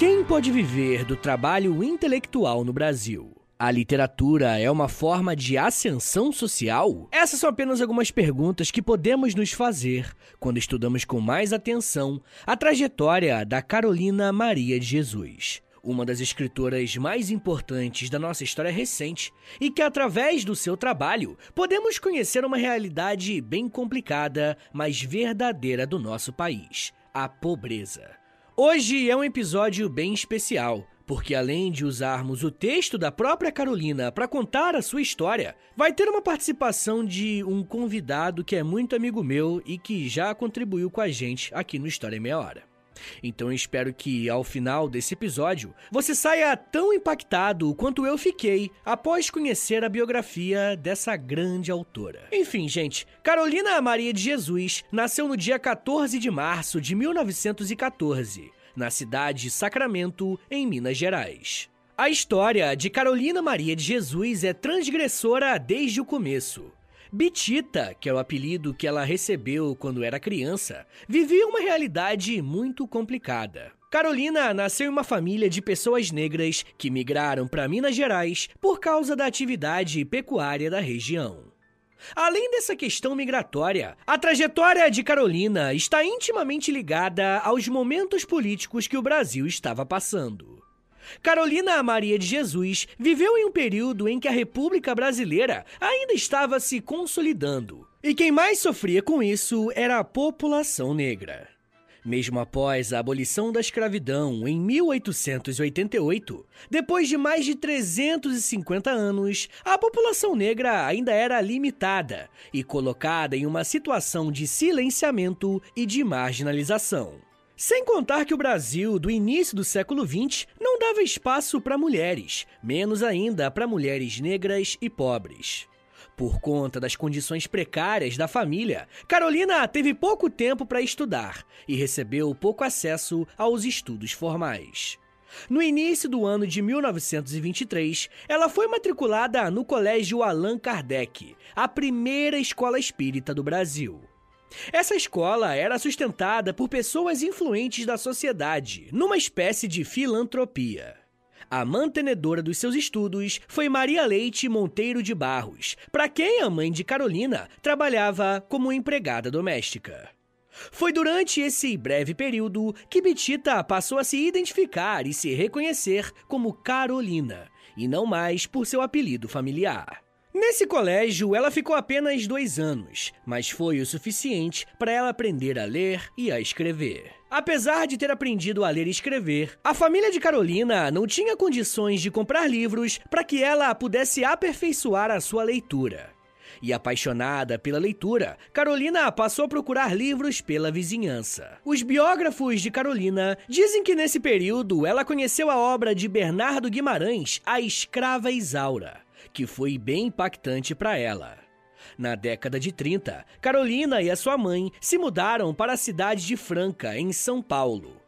Quem pode viver do trabalho intelectual no Brasil? A literatura é uma forma de ascensão social? Essas são apenas algumas perguntas que podemos nos fazer quando estudamos com mais atenção a trajetória da Carolina Maria de Jesus, uma das escritoras mais importantes da nossa história recente e que, através do seu trabalho, podemos conhecer uma realidade bem complicada, mas verdadeira do nosso país: a pobreza. Hoje é um episódio bem especial, porque além de usarmos o texto da própria Carolina para contar a sua história, vai ter uma participação de um convidado que é muito amigo meu e que já contribuiu com a gente aqui no História em Meia Hora. Então eu espero que ao final desse episódio você saia tão impactado quanto eu fiquei após conhecer a biografia dessa grande autora. Enfim, gente, Carolina Maria de Jesus nasceu no dia 14 de março de 1914, na cidade de Sacramento, em Minas Gerais. A história de Carolina Maria de Jesus é transgressora desde o começo. Bitita, que é o apelido que ela recebeu quando era criança, vivia uma realidade muito complicada. Carolina nasceu em uma família de pessoas negras que migraram para Minas Gerais por causa da atividade pecuária da região. Além dessa questão migratória, a trajetória de Carolina está intimamente ligada aos momentos políticos que o Brasil estava passando. Carolina Maria de Jesus viveu em um período em que a República Brasileira ainda estava se consolidando. E quem mais sofria com isso era a população negra. Mesmo após a abolição da escravidão em 1888, depois de mais de 350 anos, a população negra ainda era limitada e colocada em uma situação de silenciamento e de marginalização. Sem contar que o Brasil, do início do século XX, não dava espaço para mulheres, menos ainda para mulheres negras e pobres. Por conta das condições precárias da família, Carolina teve pouco tempo para estudar e recebeu pouco acesso aos estudos formais. No início do ano de 1923, ela foi matriculada no Colégio Allan Kardec, a primeira escola espírita do Brasil. Essa escola era sustentada por pessoas influentes da sociedade, numa espécie de filantropia. A mantenedora dos seus estudos foi Maria Leite Monteiro de Barros, para quem a mãe de Carolina trabalhava como empregada doméstica. Foi durante esse breve período que Betita passou a se identificar e se reconhecer como Carolina, e não mais por seu apelido familiar. Nesse colégio, ela ficou apenas dois anos, mas foi o suficiente para ela aprender a ler e a escrever. Apesar de ter aprendido a ler e escrever, a família de Carolina não tinha condições de comprar livros para que ela pudesse aperfeiçoar a sua leitura. E apaixonada pela leitura, Carolina passou a procurar livros pela vizinhança. Os biógrafos de Carolina dizem que nesse período ela conheceu a obra de Bernardo Guimarães, A Escrava Isaura que foi bem impactante para ela. Na década de 30, Carolina e a sua mãe se mudaram para a cidade de Franca, em São Paulo.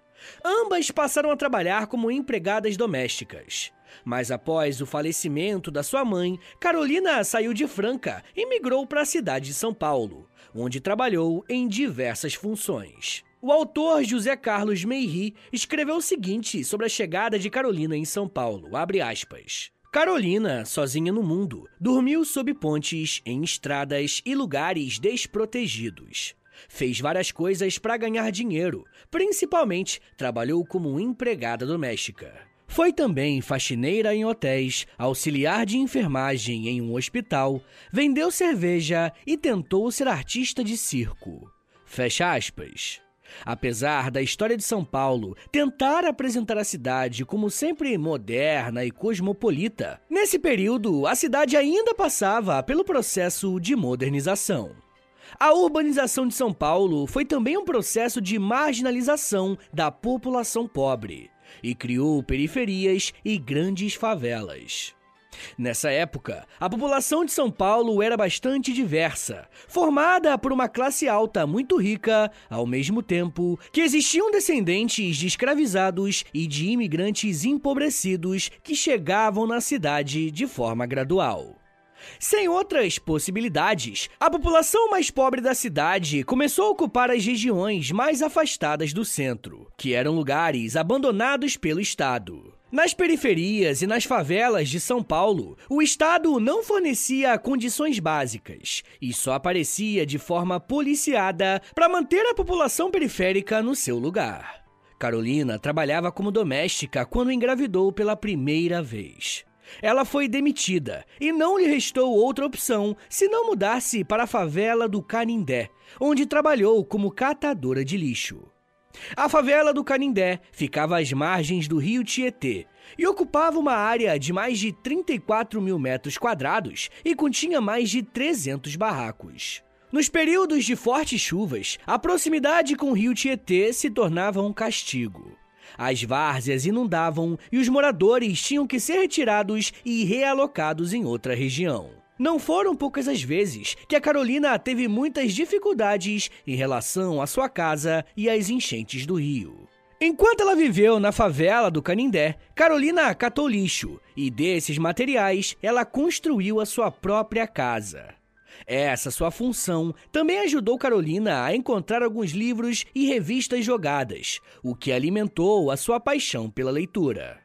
Ambas passaram a trabalhar como empregadas domésticas. Mas após o falecimento da sua mãe, Carolina saiu de Franca e migrou para a cidade de São Paulo, onde trabalhou em diversas funções. O autor José Carlos Meiri escreveu o seguinte sobre a chegada de Carolina em São Paulo, abre aspas. Carolina, sozinha no mundo, dormiu sob pontes, em estradas e lugares desprotegidos. Fez várias coisas para ganhar dinheiro, principalmente trabalhou como empregada doméstica. Foi também faxineira em hotéis, auxiliar de enfermagem em um hospital, vendeu cerveja e tentou ser artista de circo. Fecha aspas. Apesar da história de São Paulo tentar apresentar a cidade como sempre moderna e cosmopolita, nesse período a cidade ainda passava pelo processo de modernização. A urbanização de São Paulo foi também um processo de marginalização da população pobre e criou periferias e grandes favelas. Nessa época, a população de São Paulo era bastante diversa, formada por uma classe alta muito rica, ao mesmo tempo que existiam descendentes de escravizados e de imigrantes empobrecidos que chegavam na cidade de forma gradual. Sem outras possibilidades, a população mais pobre da cidade começou a ocupar as regiões mais afastadas do centro, que eram lugares abandonados pelo Estado. Nas periferias e nas favelas de São Paulo, o Estado não fornecia condições básicas e só aparecia de forma policiada para manter a população periférica no seu lugar. Carolina trabalhava como doméstica quando engravidou pela primeira vez. Ela foi demitida e não lhe restou outra opção senão mudar-se para a favela do Canindé, onde trabalhou como catadora de lixo. A favela do Canindé ficava às margens do rio Tietê e ocupava uma área de mais de 34 mil metros quadrados e continha mais de 300 barracos. Nos períodos de fortes chuvas, a proximidade com o rio Tietê se tornava um castigo. As várzeas inundavam e os moradores tinham que ser retirados e realocados em outra região. Não foram poucas as vezes que a Carolina teve muitas dificuldades em relação à sua casa e às enchentes do rio. Enquanto ela viveu na favela do Canindé, Carolina catou lixo e desses materiais ela construiu a sua própria casa. Essa sua função também ajudou Carolina a encontrar alguns livros e revistas jogadas, o que alimentou a sua paixão pela leitura.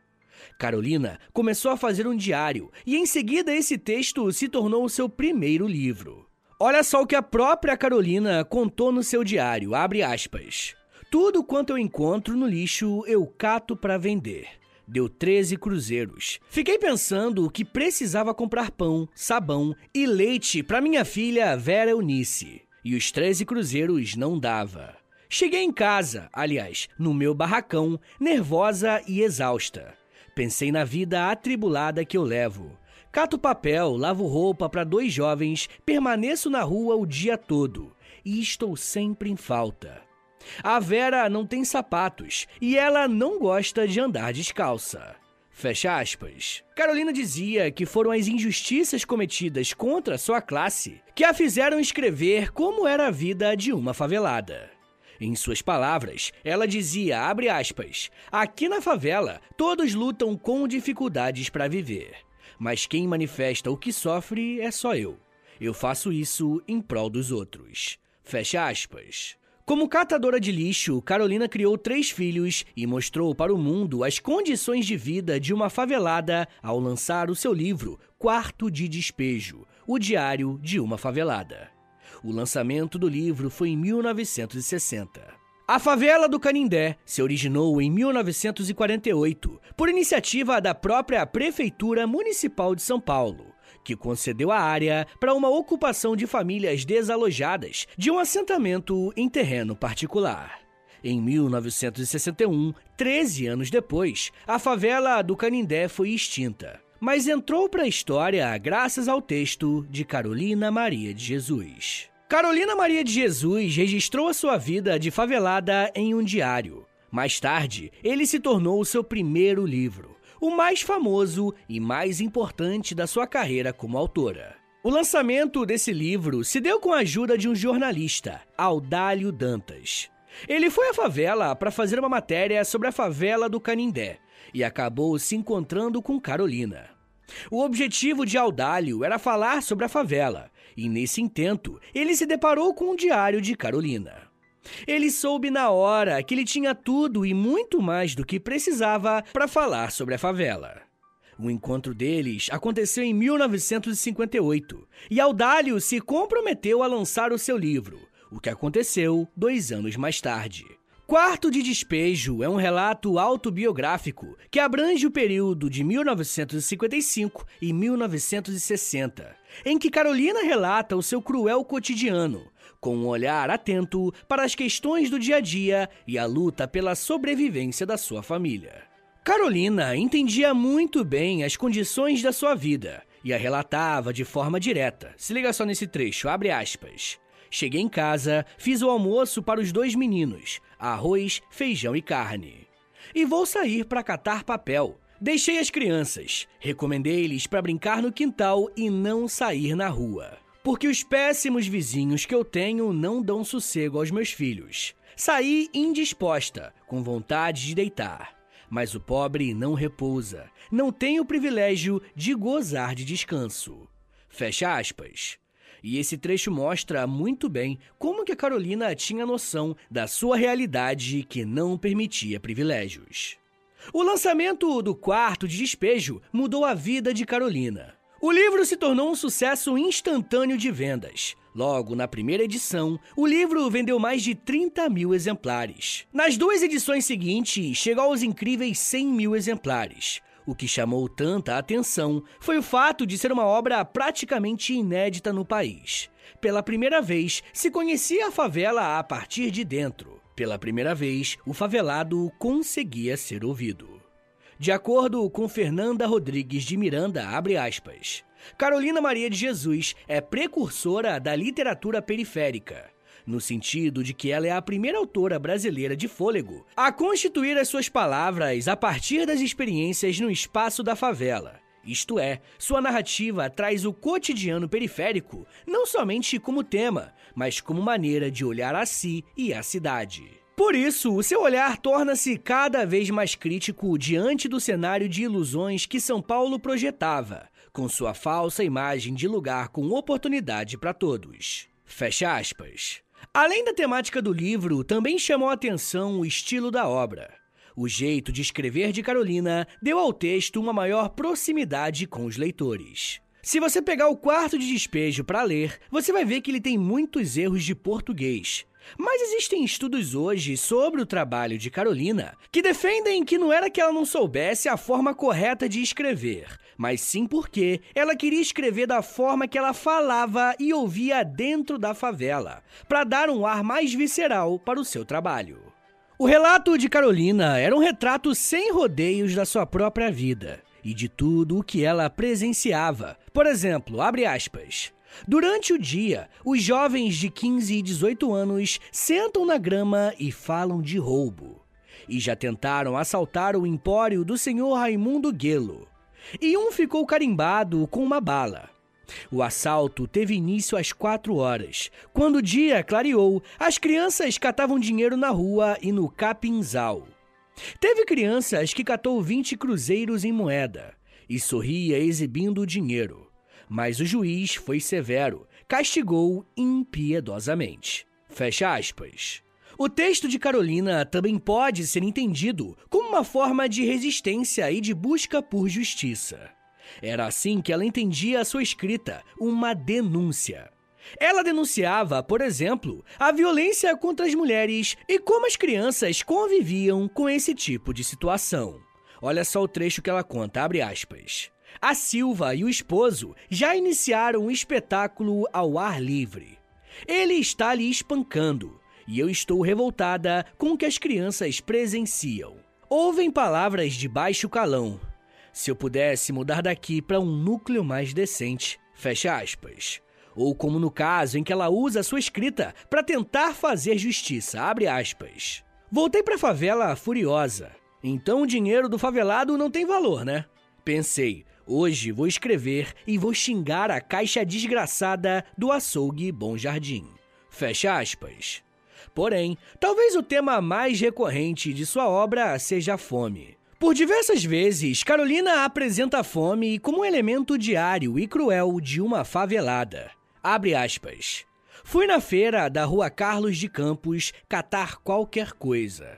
Carolina começou a fazer um diário e em seguida esse texto se tornou o seu primeiro livro. Olha só o que a própria Carolina contou no seu diário, abre aspas. Tudo quanto eu encontro no lixo eu cato para vender. Deu 13 cruzeiros. Fiquei pensando que precisava comprar pão, sabão e leite para minha filha Vera Eunice. E os 13 cruzeiros não dava. Cheguei em casa, aliás, no meu barracão, nervosa e exausta. Pensei na vida atribulada que eu levo. Cato papel, lavo roupa para dois jovens, permaneço na rua o dia todo e estou sempre em falta. A Vera não tem sapatos e ela não gosta de andar descalça. Fecha aspas. Carolina dizia que foram as injustiças cometidas contra sua classe que a fizeram escrever como era a vida de uma favelada. Em suas palavras, ela dizia, aspas, aqui na favela todos lutam com dificuldades para viver, mas quem manifesta o que sofre é só eu. Eu faço isso em prol dos outros. Fecha aspas. Como catadora de lixo, Carolina criou três filhos e mostrou para o mundo as condições de vida de uma favelada ao lançar o seu livro Quarto de Despejo, o diário de uma favelada. O lançamento do livro foi em 1960. A favela do Canindé se originou em 1948 por iniciativa da própria Prefeitura Municipal de São Paulo, que concedeu a área para uma ocupação de famílias desalojadas de um assentamento em terreno particular. Em 1961, 13 anos depois, a favela do Canindé foi extinta mas entrou para a história graças ao texto de Carolina Maria de Jesus. Carolina Maria de Jesus registrou a sua vida de favelada em um diário. Mais tarde, ele se tornou o seu primeiro livro, o mais famoso e mais importante da sua carreira como autora. O lançamento desse livro se deu com a ajuda de um jornalista, Audálio Dantas. Ele foi à favela para fazer uma matéria sobre a favela do Canindé, e acabou se encontrando com Carolina. O objetivo de Audálio era falar sobre a favela, e nesse intento ele se deparou com o diário de Carolina. Ele soube na hora que ele tinha tudo e muito mais do que precisava para falar sobre a favela. O encontro deles aconteceu em 1958 e Audálio se comprometeu a lançar o seu livro, o que aconteceu dois anos mais tarde. Quarto de Despejo é um relato autobiográfico que abrange o período de 1955 e 1960, em que Carolina relata o seu cruel cotidiano, com um olhar atento para as questões do dia a dia e a luta pela sobrevivência da sua família. Carolina entendia muito bem as condições da sua vida e a relatava de forma direta. Se liga só nesse trecho, abre aspas. Cheguei em casa, fiz o almoço para os dois meninos, arroz, feijão e carne. E vou sair para catar papel. Deixei as crianças, recomendei-lhes para brincar no quintal e não sair na rua. Porque os péssimos vizinhos que eu tenho não dão sossego aos meus filhos. Saí indisposta, com vontade de deitar. Mas o pobre não repousa, não tem o privilégio de gozar de descanso. Fecha aspas. E esse trecho mostra muito bem como que a Carolina tinha noção da sua realidade que não permitia privilégios. O lançamento do quarto de despejo mudou a vida de Carolina. O livro se tornou um sucesso instantâneo de vendas. Logo, na primeira edição, o livro vendeu mais de 30 mil exemplares. Nas duas edições seguintes, chegou aos incríveis 100 mil exemplares. O que chamou tanta atenção foi o fato de ser uma obra praticamente inédita no país. Pela primeira vez, se conhecia a favela a partir de dentro. Pela primeira vez, o favelado conseguia ser ouvido. De acordo com Fernanda Rodrigues de Miranda, abre aspas, Carolina Maria de Jesus é precursora da literatura periférica no sentido de que ela é a primeira autora brasileira de fôlego a constituir as suas palavras a partir das experiências no espaço da favela. Isto é, sua narrativa traz o cotidiano periférico não somente como tema, mas como maneira de olhar a si e a cidade. Por isso, o seu olhar torna-se cada vez mais crítico diante do cenário de ilusões que São Paulo projetava, com sua falsa imagem de lugar com oportunidade para todos. Fecha aspas. Além da temática do livro, também chamou a atenção o estilo da obra. O jeito de escrever de Carolina deu ao texto uma maior proximidade com os leitores. Se você pegar o quarto de despejo para ler, você vai ver que ele tem muitos erros de português. Mas existem estudos hoje sobre o trabalho de Carolina que defendem que não era que ela não soubesse a forma correta de escrever, mas sim porque ela queria escrever da forma que ela falava e ouvia dentro da favela, para dar um ar mais visceral para o seu trabalho. O relato de Carolina era um retrato sem rodeios da sua própria vida e de tudo o que ela presenciava. Por exemplo, abre aspas. Durante o dia, os jovens de 15 e 18 anos sentam na grama e falam de roubo. E já tentaram assaltar o empório do senhor Raimundo Guelo e um ficou carimbado com uma bala. O assalto teve início às quatro horas. Quando o dia clareou, as crianças catavam dinheiro na rua e no capinzal. Teve crianças que catou 20 cruzeiros em moeda e sorria exibindo o dinheiro. Mas o juiz foi severo, castigou impiedosamente. Fecha aspas. O texto de Carolina também pode ser entendido como uma forma de resistência e de busca por justiça. Era assim que ela entendia a sua escrita, uma denúncia. Ela denunciava, por exemplo, a violência contra as mulheres e como as crianças conviviam com esse tipo de situação. Olha só o trecho que ela conta, abre aspas. A Silva e o esposo já iniciaram o espetáculo ao ar livre. Ele está lhe espancando, e eu estou revoltada com o que as crianças presenciam. Ouvem palavras de baixo calão. Se eu pudesse mudar daqui para um núcleo mais decente, fecha aspas. Ou como no caso em que ela usa sua escrita para tentar fazer justiça, abre aspas. Voltei para a favela furiosa. Então o dinheiro do favelado não tem valor, né? Pensei, hoje vou escrever e vou xingar a caixa desgraçada do açougue Bom Jardim. Fecha aspas. Porém, talvez o tema mais recorrente de sua obra seja a fome. Por diversas vezes, Carolina apresenta a fome como um elemento diário e cruel de uma favelada. Abre aspas. Fui na feira da rua Carlos de Campos catar qualquer coisa.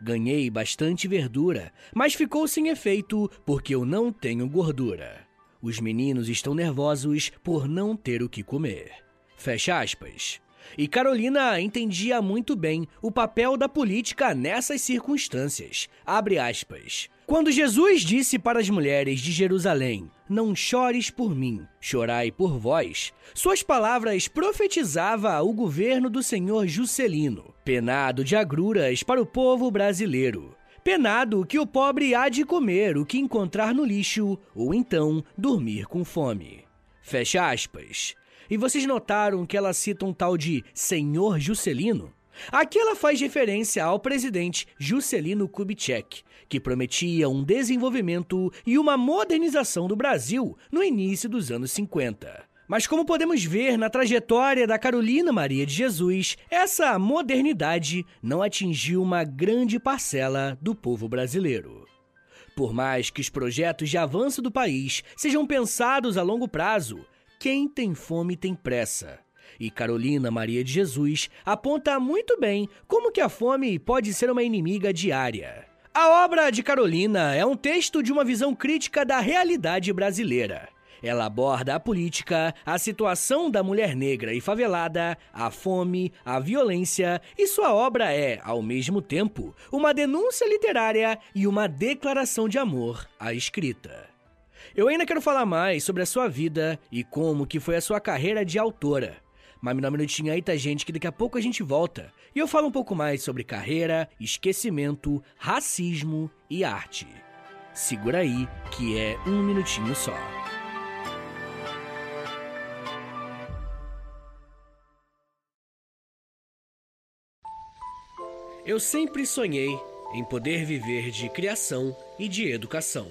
Ganhei bastante verdura, mas ficou sem efeito porque eu não tenho gordura. Os meninos estão nervosos por não ter o que comer. Fecha aspas. E Carolina entendia muito bem o papel da política nessas circunstâncias. Abre aspas. Quando Jesus disse para as mulheres de Jerusalém: Não chores por mim, chorai por vós, suas palavras profetizava o governo do senhor Juscelino, penado de agruras para o povo brasileiro. Penado que o pobre há de comer o que encontrar no lixo, ou então dormir com fome. Fecha aspas. E vocês notaram que ela cita um tal de Senhor Juscelino? Aqui ela faz referência ao presidente Juscelino Kubitschek, que prometia um desenvolvimento e uma modernização do Brasil no início dos anos 50. Mas como podemos ver na trajetória da Carolina Maria de Jesus, essa modernidade não atingiu uma grande parcela do povo brasileiro. Por mais que os projetos de avanço do país sejam pensados a longo prazo, Quem tem fome tem pressa. E Carolina Maria de Jesus aponta muito bem como que a fome pode ser uma inimiga diária. A obra de Carolina é um texto de uma visão crítica da realidade brasileira. Ela aborda a política, a situação da mulher negra e favelada, a fome, a violência, e sua obra é, ao mesmo tempo, uma denúncia literária e uma declaração de amor à escrita. Eu ainda quero falar mais sobre a sua vida e como que foi a sua carreira de autora. Mas me dá um minutinho aí, tá, gente, que daqui a pouco a gente volta. E eu falo um pouco mais sobre carreira, esquecimento, racismo e arte. Segura aí, que é um minutinho só. Eu sempre sonhei em poder viver de criação e de educação.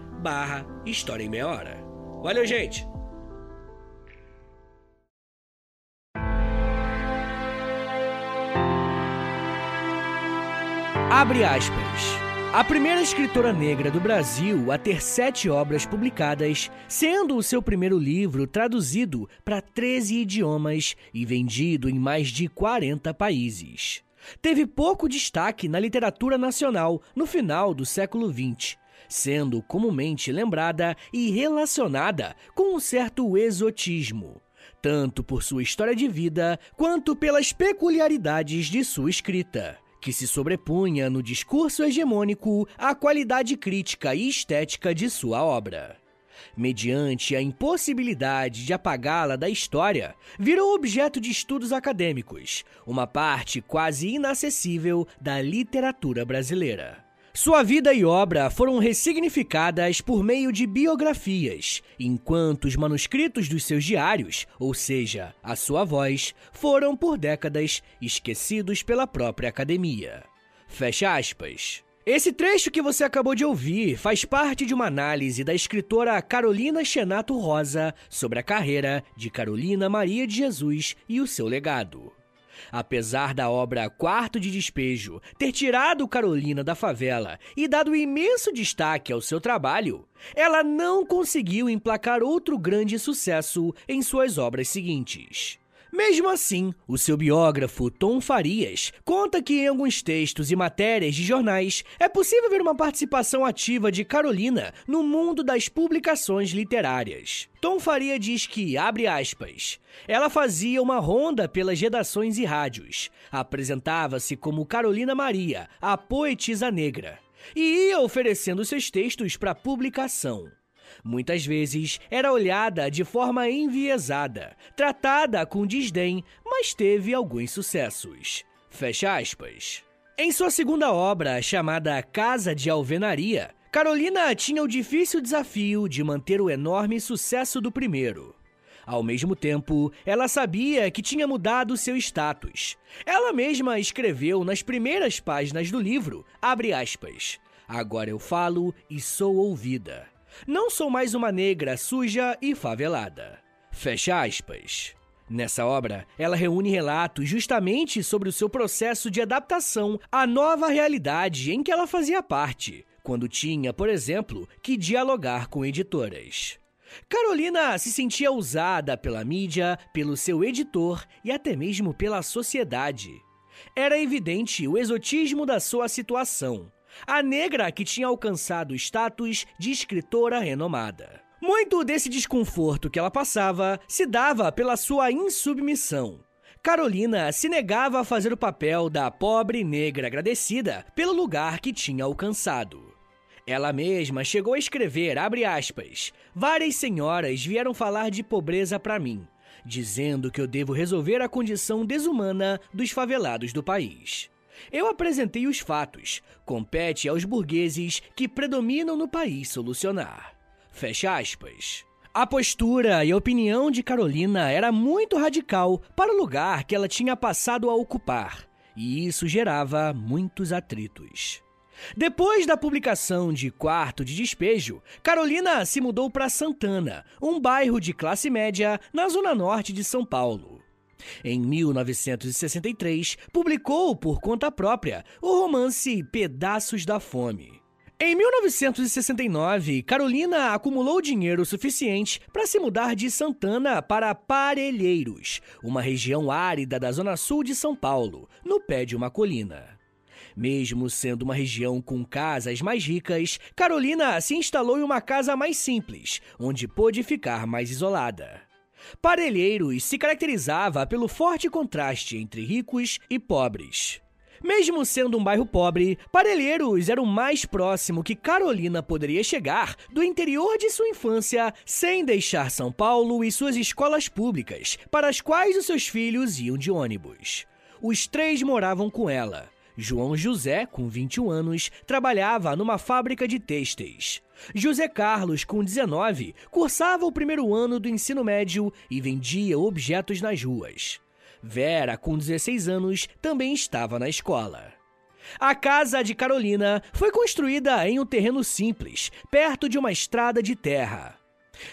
barra História em Meia Hora. Valeu, gente! Abre aspas. A primeira escritora negra do Brasil a ter sete obras publicadas, sendo o seu primeiro livro traduzido para 13 idiomas e vendido em mais de 40 países. Teve pouco destaque na literatura nacional no final do século XX, sendo comumente lembrada e relacionada com um certo exotismo, tanto por sua história de vida quanto pelas peculiaridades de sua escrita que se sobrepunha no discurso hegemônico à qualidade crítica e estética de sua obra. Mediante a impossibilidade de apagá-la da história, virou objeto de estudos acadêmicos, uma parte quase inacessível da literatura brasileira. Sua vida e obra foram ressignificadas por meio de biografias, enquanto os manuscritos dos seus diários, ou seja, a sua voz, foram por décadas esquecidos pela própria academia. Fecha aspas. Esse trecho que você acabou de ouvir faz parte de uma análise da escritora Carolina Xenato Rosa sobre a carreira de Carolina Maria de Jesus e o seu legado. Apesar da obra Quarto de Despejo ter tirado Carolina da favela e dado imenso destaque ao seu trabalho, ela não conseguiu emplacar outro grande sucesso em suas obras seguintes. Mesmo assim, o seu biógrafo Tom Farias conta que em alguns textos e matérias de jornais é possível ver uma participação ativa de Carolina no mundo das publicações literárias. Tom Faria diz que, abre aspas, ela fazia uma ronda pelas redações e rádios, apresentava-se como Carolina Maria, a poetisa negra, e ia oferecendo seus textos para publicação. Muitas vezes era olhada de forma enviesada, tratada com desdém, mas teve alguns sucessos. Fecha aspas. Em sua segunda obra, chamada Casa de Alvenaria, Carolina tinha o difícil desafio de manter o enorme sucesso do primeiro. Ao mesmo tempo, ela sabia que tinha mudado seu status. Ela mesma escreveu nas primeiras páginas do livro, aspas, Agora eu falo e sou ouvida. Não sou mais uma negra suja e favelada. Fecha aspas. Nessa obra, ela reúne relatos justamente sobre o seu processo de adaptação à nova realidade em que ela fazia parte, quando tinha, por exemplo, que dialogar com editoras. Carolina se sentia usada pela mídia, pelo seu editor e até mesmo pela sociedade. Era evidente o exotismo da sua situação. A negra que tinha alcançado o status de escritora renomada. Muito desse desconforto que ela passava se dava pela sua insubmissão. Carolina se negava a fazer o papel da pobre negra agradecida pelo lugar que tinha alcançado. Ela mesma chegou a escrever, aspas, várias senhoras vieram falar de pobreza para mim, dizendo que eu devo resolver a condição desumana dos favelados do país. Eu apresentei os fatos, compete aos burgueses que predominam no país solucionar. Fecha aspas. A postura e a opinião de Carolina era muito radical para o lugar que ela tinha passado a ocupar, e isso gerava muitos atritos. Depois da publicação de Quarto de Despejo, Carolina se mudou para Santana, um bairro de classe média na zona norte de São Paulo. Em 1963, publicou por conta própria o romance Pedaços da Fome. Em 1969, Carolina acumulou dinheiro suficiente para se mudar de Santana para Parelheiros, uma região árida da zona sul de São Paulo, no pé de uma colina. Mesmo sendo uma região com casas mais ricas, Carolina se instalou em uma casa mais simples, onde pôde ficar mais isolada. Parelheiros se caracterizava pelo forte contraste entre ricos e pobres. Mesmo sendo um bairro pobre, Parelheiros era o mais próximo que Carolina poderia chegar do interior de sua infância sem deixar São Paulo e suas escolas públicas, para as quais os seus filhos iam de ônibus. Os três moravam com ela. João José, com 21 anos, trabalhava numa fábrica de têxteis. José Carlos, com 19, cursava o primeiro ano do ensino médio e vendia objetos nas ruas. Vera, com 16 anos, também estava na escola. A casa de Carolina foi construída em um terreno simples, perto de uma estrada de terra.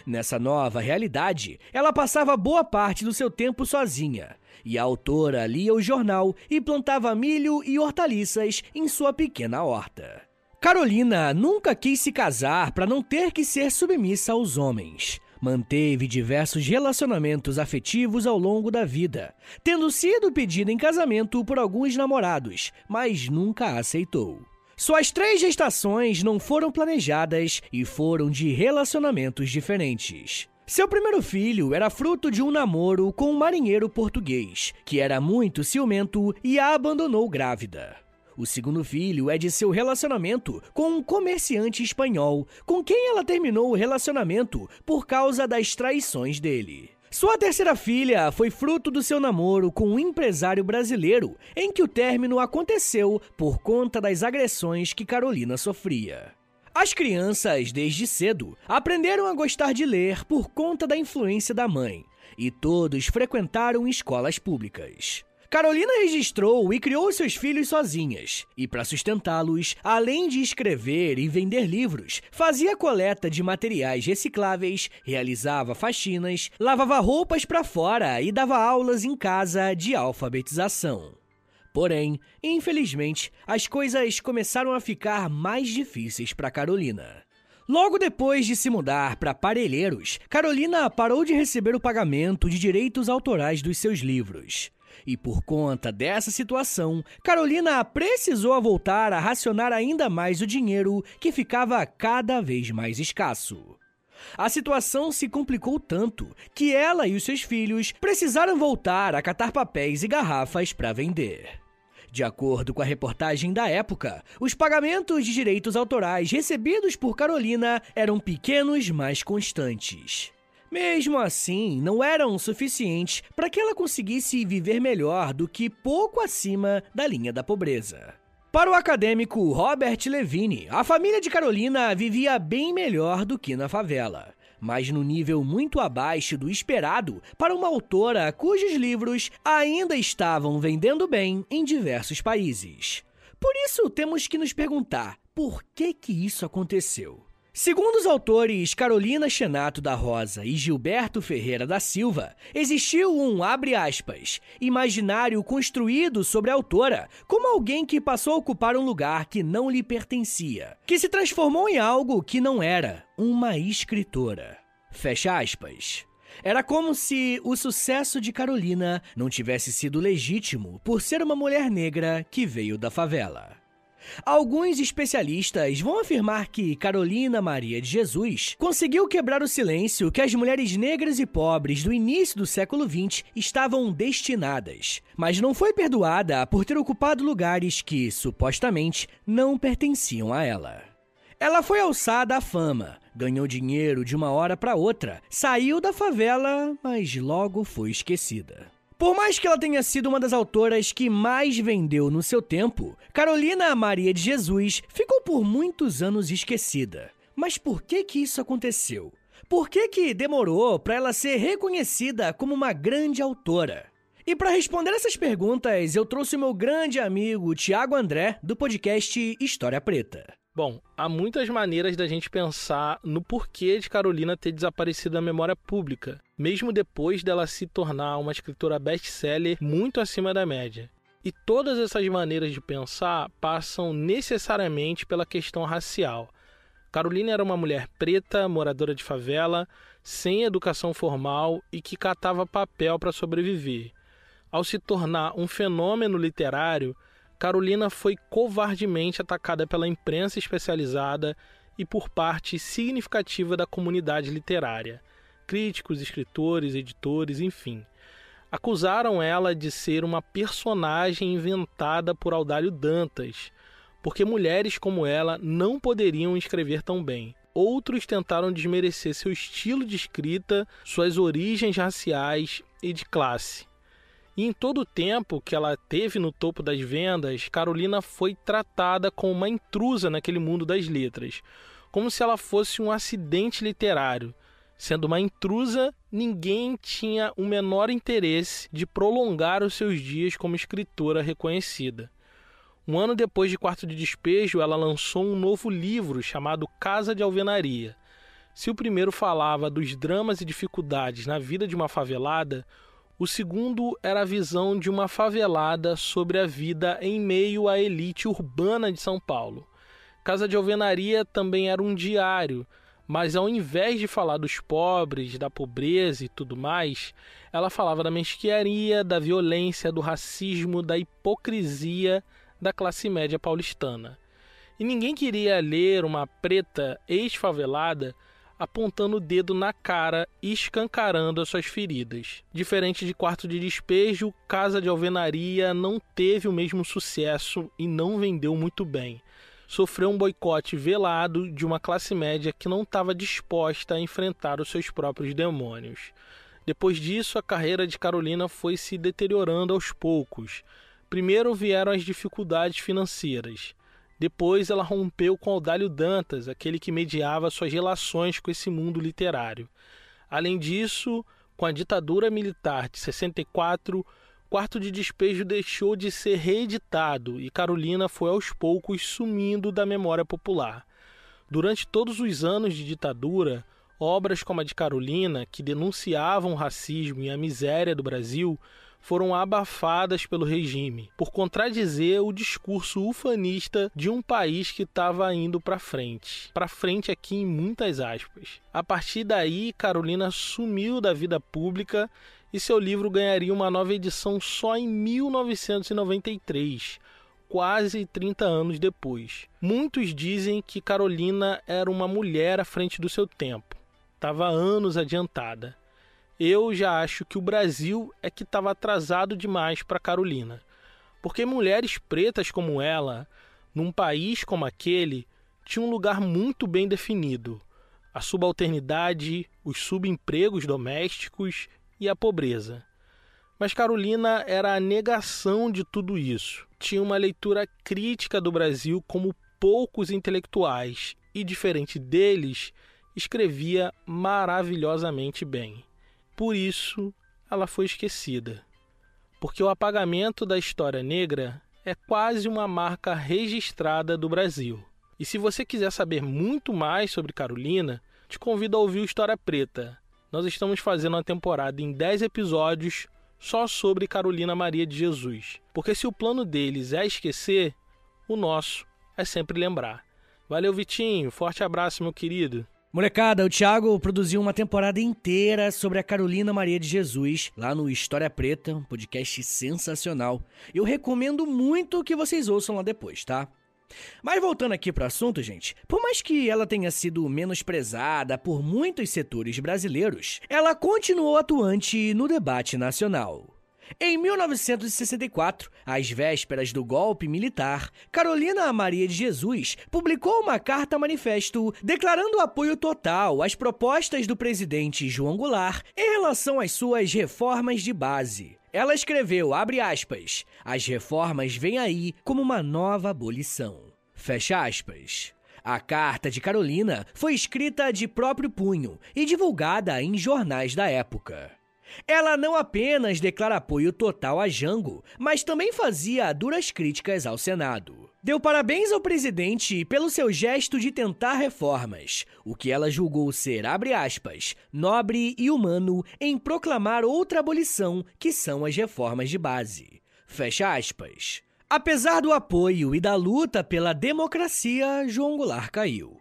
Nessa nova realidade, ela passava boa parte do seu tempo sozinha, e a autora lia o jornal e plantava milho e hortaliças em sua pequena horta. Carolina nunca quis se casar para não ter que ser submissa aos homens. Manteve diversos relacionamentos afetivos ao longo da vida, tendo sido pedida em casamento por alguns namorados, mas nunca aceitou. Suas três gestações não foram planejadas e foram de relacionamentos diferentes. Seu primeiro filho era fruto de um namoro com um marinheiro português, que era muito ciumento e a abandonou grávida. O segundo filho é de seu relacionamento com um comerciante espanhol, com quem ela terminou o relacionamento por causa das traições dele. Sua terceira filha foi fruto do seu namoro com um empresário brasileiro, em que o término aconteceu por conta das agressões que Carolina sofria. As crianças, desde cedo, aprenderam a gostar de ler por conta da influência da mãe, e todos frequentaram escolas públicas. Carolina registrou e criou seus filhos sozinhas, e para sustentá-los, além de escrever e vender livros, fazia coleta de materiais recicláveis, realizava faxinas, lavava roupas para fora e dava aulas em casa de alfabetização. Porém, infelizmente, as coisas começaram a ficar mais difíceis para Carolina. Logo depois de se mudar para Parelheiros, Carolina parou de receber o pagamento de direitos autorais dos seus livros. E por conta dessa situação, Carolina precisou voltar a racionar ainda mais o dinheiro que ficava cada vez mais escasso. A situação se complicou tanto que ela e os seus filhos precisaram voltar a catar papéis e garrafas para vender. De acordo com a reportagem da época, os pagamentos de direitos autorais recebidos por Carolina eram pequenos, mas constantes. Mesmo assim, não eram suficientes para que ela conseguisse viver melhor do que pouco acima da linha da pobreza. Para o acadêmico Robert Levine, a família de Carolina vivia bem melhor do que na favela, mas no nível muito abaixo do esperado para uma autora cujos livros ainda estavam vendendo bem em diversos países. Por isso, temos que nos perguntar por que que isso aconteceu. Segundo os autores Carolina Chenato da Rosa e Gilberto Ferreira da Silva, existiu um, abre aspas, imaginário construído sobre a autora como alguém que passou a ocupar um lugar que não lhe pertencia, que se transformou em algo que não era, uma escritora. Fecha aspas. Era como se o sucesso de Carolina não tivesse sido legítimo por ser uma mulher negra que veio da favela. Alguns especialistas vão afirmar que Carolina Maria de Jesus conseguiu quebrar o silêncio que as mulheres negras e pobres do início do século XX estavam destinadas, mas não foi perdoada por ter ocupado lugares que, supostamente, não pertenciam a ela. Ela foi alçada à fama, ganhou dinheiro de uma hora para outra, saiu da favela, mas logo foi esquecida. Por mais que ela tenha sido uma das autoras que mais vendeu no seu tempo, Carolina Maria de Jesus ficou por muitos anos esquecida. Mas por que que isso aconteceu? Por que que demorou para ela ser reconhecida como uma grande autora? E para responder essas perguntas, eu trouxe o meu grande amigo Tiago André, do podcast História Preta. Bom, há muitas maneiras da gente pensar no porquê de Carolina ter desaparecido da memória pública, mesmo depois dela se tornar uma escritora best-seller muito acima da média. E todas essas maneiras de pensar passam necessariamente pela questão racial. Carolina era uma mulher preta, moradora de favela, sem educação formal e que catava papel para sobreviver. Ao se tornar um fenômeno literário, Carolina foi covardemente atacada pela imprensa especializada e por parte significativa da comunidade literária, críticos, escritores, editores, enfim. Acusaram ela de ser uma personagem inventada por Audálio Dantas, porque mulheres como ela não poderiam escrever tão bem. Outros tentaram desmerecer seu estilo de escrita, suas origens raciais e de classe. E em todo o tempo que ela teve no topo das vendas, Carolina foi tratada como uma intrusa naquele mundo das letras, como se ela fosse um acidente literário. Sendo uma intrusa, ninguém tinha o menor interesse de prolongar os seus dias como escritora reconhecida. Um ano depois de Quarto de Despejo, ela lançou um novo livro chamado Casa de Alvenaria. Se o primeiro falava dos dramas e dificuldades na vida de uma favelada, o segundo era a visão de uma favelada sobre a vida em meio à elite urbana de São Paulo. Casa de Alvenaria também era um diário, mas ao invés de falar dos pobres, da pobreza e tudo mais, ela falava da mesquinharia, da violência, do racismo, da hipocrisia da classe média paulistana. E ninguém queria ler uma preta ex-favelada apontando o dedo na cara e escancarando as suas feridas. Diferente de Quarto de Despejo, Casa de Alvenaria não teve o mesmo sucesso e não vendeu muito bem. Sofreu um boicote velado de uma classe média que não estava disposta a enfrentar os seus próprios demônios. Depois disso, a carreira de Carolina foi se deteriorando aos poucos. Primeiro vieram as dificuldades financeiras. Depois ela rompeu com Audálio Dantas, aquele que mediava suas relações com esse mundo literário. Além disso, com a ditadura militar de 64, Quarto de Despejo deixou de ser reeditado e Carolina foi aos poucos sumindo da memória popular. Durante todos os anos de ditadura, obras como a de Carolina, que denunciavam o racismo e a miséria do Brasil, foram abafadas pelo regime, por contradizer o discurso ufanista de um país que estava indo para frente. Para frente aqui em muitas aspas. A partir daí, Carolina sumiu da vida pública e seu livro ganharia uma nova edição só em 1993 quase 30 anos depois. Muitos dizem que Carolina era uma mulher à frente do seu tempo, estava anos adiantada. Eu já acho que o Brasil é que estava atrasado demais para Carolina. Porque mulheres pretas como ela, num país como aquele, tinham um lugar muito bem definido: a subalternidade, os subempregos domésticos e a pobreza. Mas Carolina era a negação de tudo isso. Tinha uma leitura crítica do Brasil como poucos intelectuais e, diferente deles, escrevia maravilhosamente bem. Por isso, ela foi esquecida. Porque o apagamento da história negra é quase uma marca registrada do Brasil. E se você quiser saber muito mais sobre Carolina, te convido a ouvir o História Preta. Nós estamos fazendo uma temporada em 10 episódios só sobre Carolina Maria de Jesus. Porque se o plano deles é esquecer, o nosso é sempre lembrar. Valeu, Vitinho. Forte abraço, meu querido. Molecada, o Thiago produziu uma temporada inteira sobre a Carolina Maria de Jesus, lá no História Preta, um podcast sensacional. Eu recomendo muito que vocês ouçam lá depois, tá? Mas voltando aqui pro assunto, gente, por mais que ela tenha sido menosprezada por muitos setores brasileiros, ela continuou atuante no debate nacional. Em 1964, às vésperas do golpe militar, Carolina Maria de Jesus publicou uma carta-manifesto declarando apoio total às propostas do presidente João Goulart em relação às suas reformas de base. Ela escreveu, abre aspas, as reformas vêm aí como uma nova abolição. Fecha aspas. A carta de Carolina foi escrita de próprio punho e divulgada em jornais da época. Ela não apenas declara apoio total a Jango, mas também fazia duras críticas ao Senado. Deu parabéns ao presidente pelo seu gesto de tentar reformas, o que ela julgou ser, abre aspas, nobre e humano em proclamar outra abolição, que são as reformas de base. Fecha aspas. Apesar do apoio e da luta pela democracia, João Goulart caiu.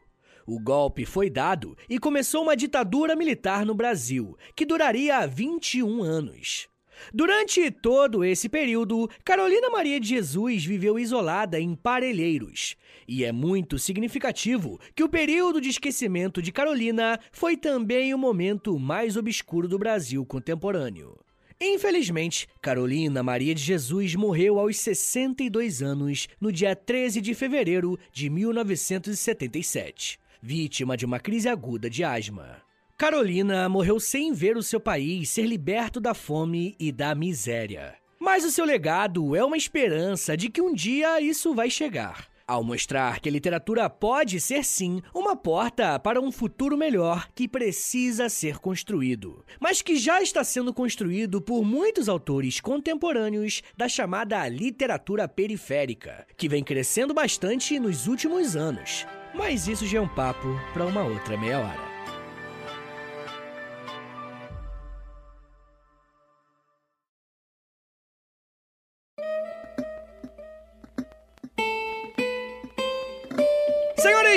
O golpe foi dado e começou uma ditadura militar no Brasil, que duraria 21 anos. Durante todo esse período, Carolina Maria de Jesus viveu isolada em Parelheiros. E é muito significativo que o período de esquecimento de Carolina foi também o momento mais obscuro do Brasil contemporâneo. Infelizmente, Carolina Maria de Jesus morreu aos 62 anos no dia 13 de fevereiro de 1977 vítima de uma crise aguda de asma. Carolina morreu sem ver o seu país ser liberto da fome e da miséria. Mas o seu legado é uma esperança de que um dia isso vai chegar. Ao mostrar que a literatura pode ser sim uma porta para um futuro melhor que precisa ser construído, mas que já está sendo construído por muitos autores contemporâneos da chamada literatura periférica, que vem crescendo bastante nos últimos anos. Mas isso já é um papo para uma outra meia hora.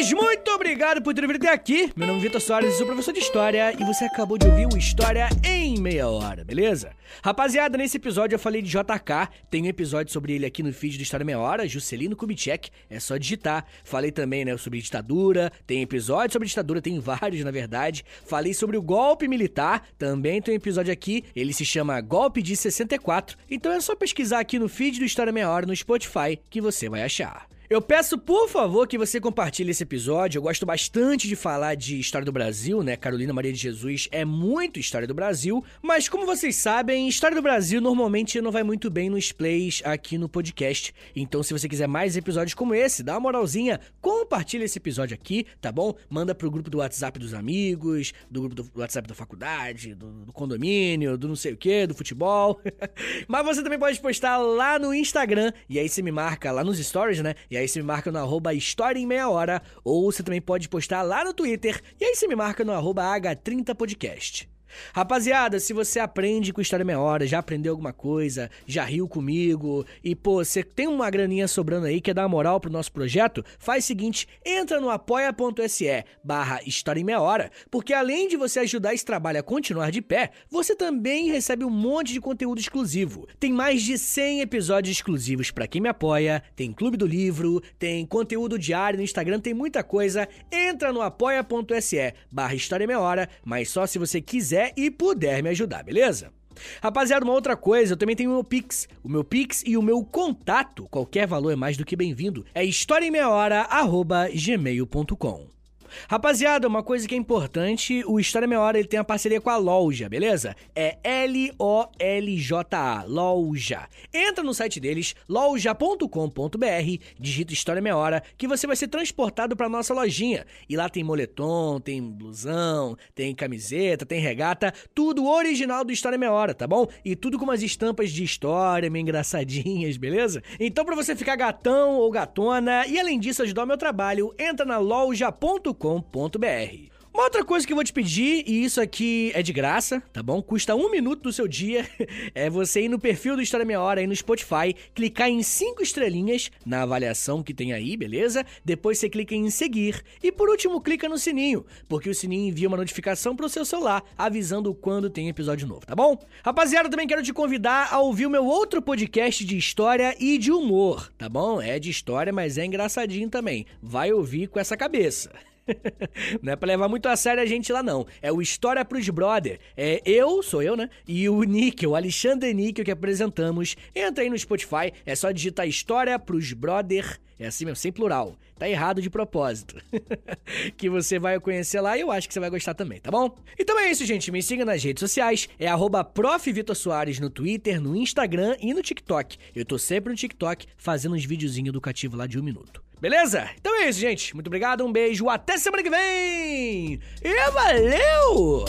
Senhores, muito obrigado por ter vindo até aqui. Meu nome é Vitor Soares, sou professor de História e você acabou de ouvir o História em meia hora, beleza? Rapaziada, nesse episódio eu falei de JK, tem um episódio sobre ele aqui no feed do História Meia Hora, Juscelino Kubitschek, é só digitar. Falei também, né, sobre ditadura, tem episódio sobre ditadura, tem vários, na verdade. Falei sobre o golpe militar, também tem um episódio aqui, ele se chama Golpe de 64, então é só pesquisar aqui no feed do História Meia Hora no Spotify que você vai achar. Eu peço, por favor, que você compartilhe esse episódio. Eu gosto bastante de falar de história do Brasil, né? Carolina Maria de Jesus é muito história do Brasil, mas como vocês sabem, história do Brasil normalmente não vai muito bem nos plays aqui no podcast. Então, se você quiser mais episódios como esse, dá uma moralzinha, compartilha esse episódio aqui, tá bom? Manda pro grupo do WhatsApp dos amigos, do grupo do WhatsApp da faculdade, do, do condomínio, do não sei o que, do futebol. mas você também pode postar lá no Instagram, e aí você me marca lá nos stories, né? E aí você me marca no arroba História em Meia Hora, ou você também pode postar lá no Twitter, e aí você me marca no arroba H30podcast. Rapaziada, se você aprende com História Meia Hora, já aprendeu alguma coisa, já riu comigo e, pô, você tem uma graninha sobrando aí, quer dar uma moral pro nosso projeto, faz o seguinte, entra no apoia.se barra História em Meia Hora, porque além de você ajudar esse trabalho a continuar de pé, você também recebe um monte de conteúdo exclusivo. Tem mais de 100 episódios exclusivos para quem me apoia, tem Clube do Livro, tem conteúdo diário no Instagram, tem muita coisa. Entra no apoia.se barra História Meia Hora, mas só se você quiser quiser e puder me ajudar, beleza? Rapaziada, uma outra coisa, eu também tenho o meu Pix. O meu Pix e o meu contato, qualquer valor é mais do que bem-vindo, é historiaemmeiahora.gmail.com. Rapaziada, uma coisa que é importante, o História Meia Hora ele tem a parceria com a Loja, beleza? É L-O-L-J-A, Loja. Entra no site deles, loja.com.br, digita História Meia Hora, que você vai ser transportado pra nossa lojinha. E lá tem moletom, tem blusão, tem camiseta, tem regata, tudo original do História Meia Hora, tá bom? E tudo com umas estampas de história, meio engraçadinhas, beleza? Então pra você ficar gatão ou gatona e além disso ajudar o meu trabalho, entra na loja.com.br. Uma outra coisa que eu vou te pedir, e isso aqui é de graça, tá bom? Custa um minuto do seu dia, é você ir no perfil do História Meia Hora aí no Spotify, clicar em cinco estrelinhas na avaliação que tem aí, beleza? Depois você clica em seguir e por último clica no sininho, porque o sininho envia uma notificação pro seu celular avisando quando tem episódio novo, tá bom? Rapaziada, também quero te convidar a ouvir o meu outro podcast de história e de humor, tá bom? É de história, mas é engraçadinho também. Vai ouvir com essa cabeça. não é pra levar muito a sério a gente lá, não. É o História pros Brother. É eu, sou eu, né? E o Níquel, o Alexandre Níquel que apresentamos. Entra aí no Spotify, é só digitar História pros Brother. É assim mesmo, sem plural. Tá errado de propósito. que você vai conhecer lá e eu acho que você vai gostar também, tá bom? Então é isso, gente. Me siga nas redes sociais. É arroba no Twitter, no Instagram e no TikTok. Eu tô sempre no TikTok fazendo uns videozinhos educativos lá de um minuto. Beleza? Então é isso, gente. Muito obrigado, um beijo, até semana que vem! E valeu!